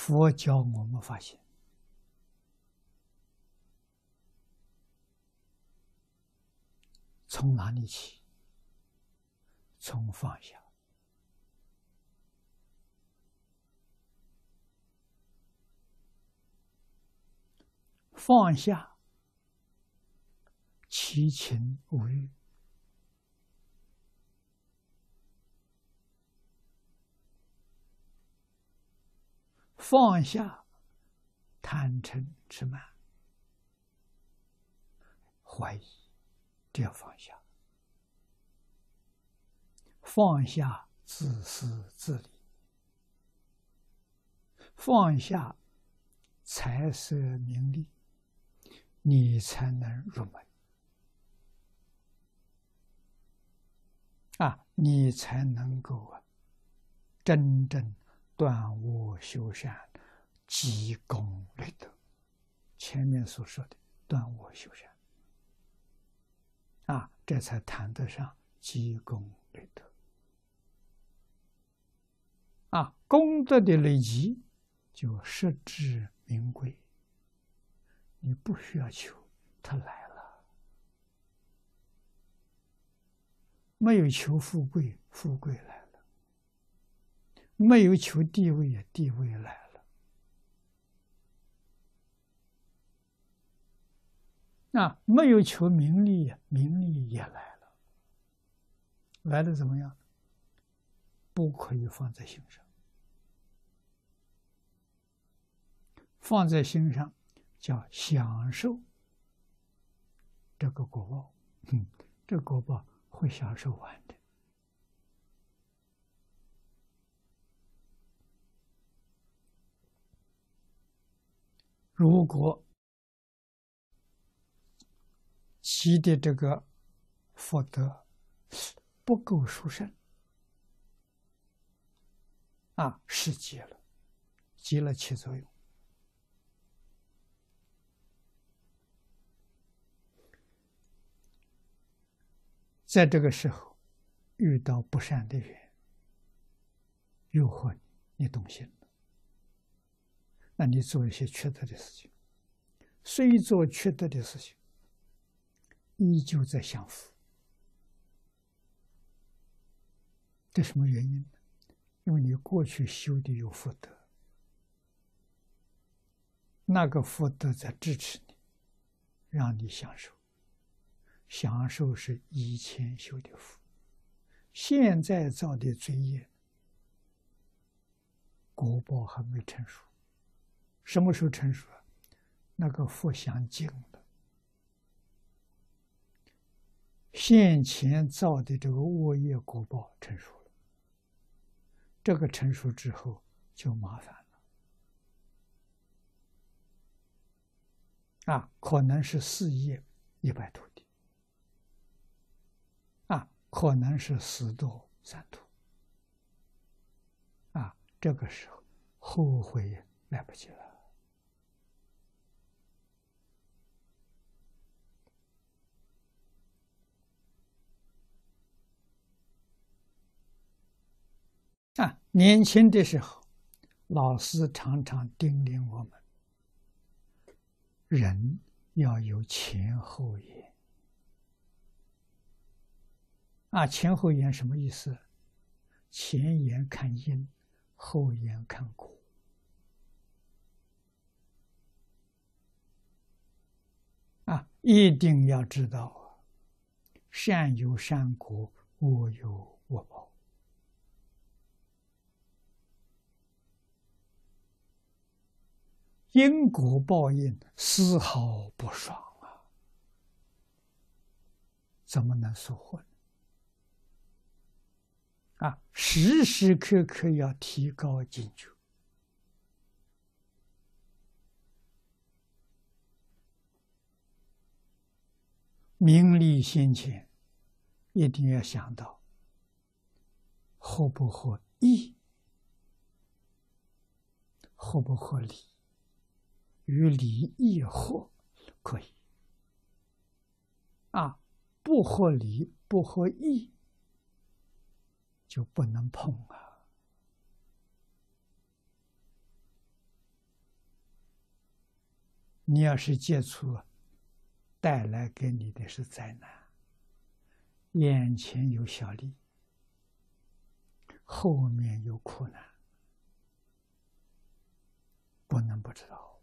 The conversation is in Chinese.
佛教我们发现，从哪里起？从放下。放下七情五欲，放下贪嗔痴慢、怀疑，这要放下；放下自私自利，放下财色名利。你才能入门啊！你才能够啊，真正断恶修善、积功累德。前面所说的断恶修善啊，这才谈得上积功累德啊！功德的累积，就实至名归。你不需要求，他来了；没有求富贵，富贵来；没有求地位，地位来了。那没有求名利，名利也来了。来的怎么样？不可以放在心上，放在心上。叫享受这个果报，嗯，这果报会享受完的。如果积的这个福德不够殊胜，啊，失积了，积了起作用。在这个时候，遇到不善的人诱惑你，你动心，那你做一些缺德的事情，虽做缺德的事情，依旧在享福。这什么原因呢？因为你过去修的有福德，那个福德在支持你，让你享受。享受是以前修的福，现在造的罪业，果报还没成熟。什么时候成熟啊？那个福享尽了，现前造的这个恶业果报成熟了，这个成熟之后就麻烦了。啊，可能是四业一百土地。可能是死多三途，啊，这个时候后悔来不及了。啊，年轻的时候，老师常常叮咛我们：人要有前后眼。啊，前后眼什么意思？前眼看因，后眼看果。啊，一定要知道，善有善果，恶有恶报，因果报应丝毫不爽啊！怎么能说混？啊，时时刻刻要提高警觉，名利先前，一定要想到合不合义，合不合理，与理义合可以，啊，不合理不合义。就不能碰啊！你要是接触，带来给你的是灾难。眼前有小利，后面有苦难，不能不知道。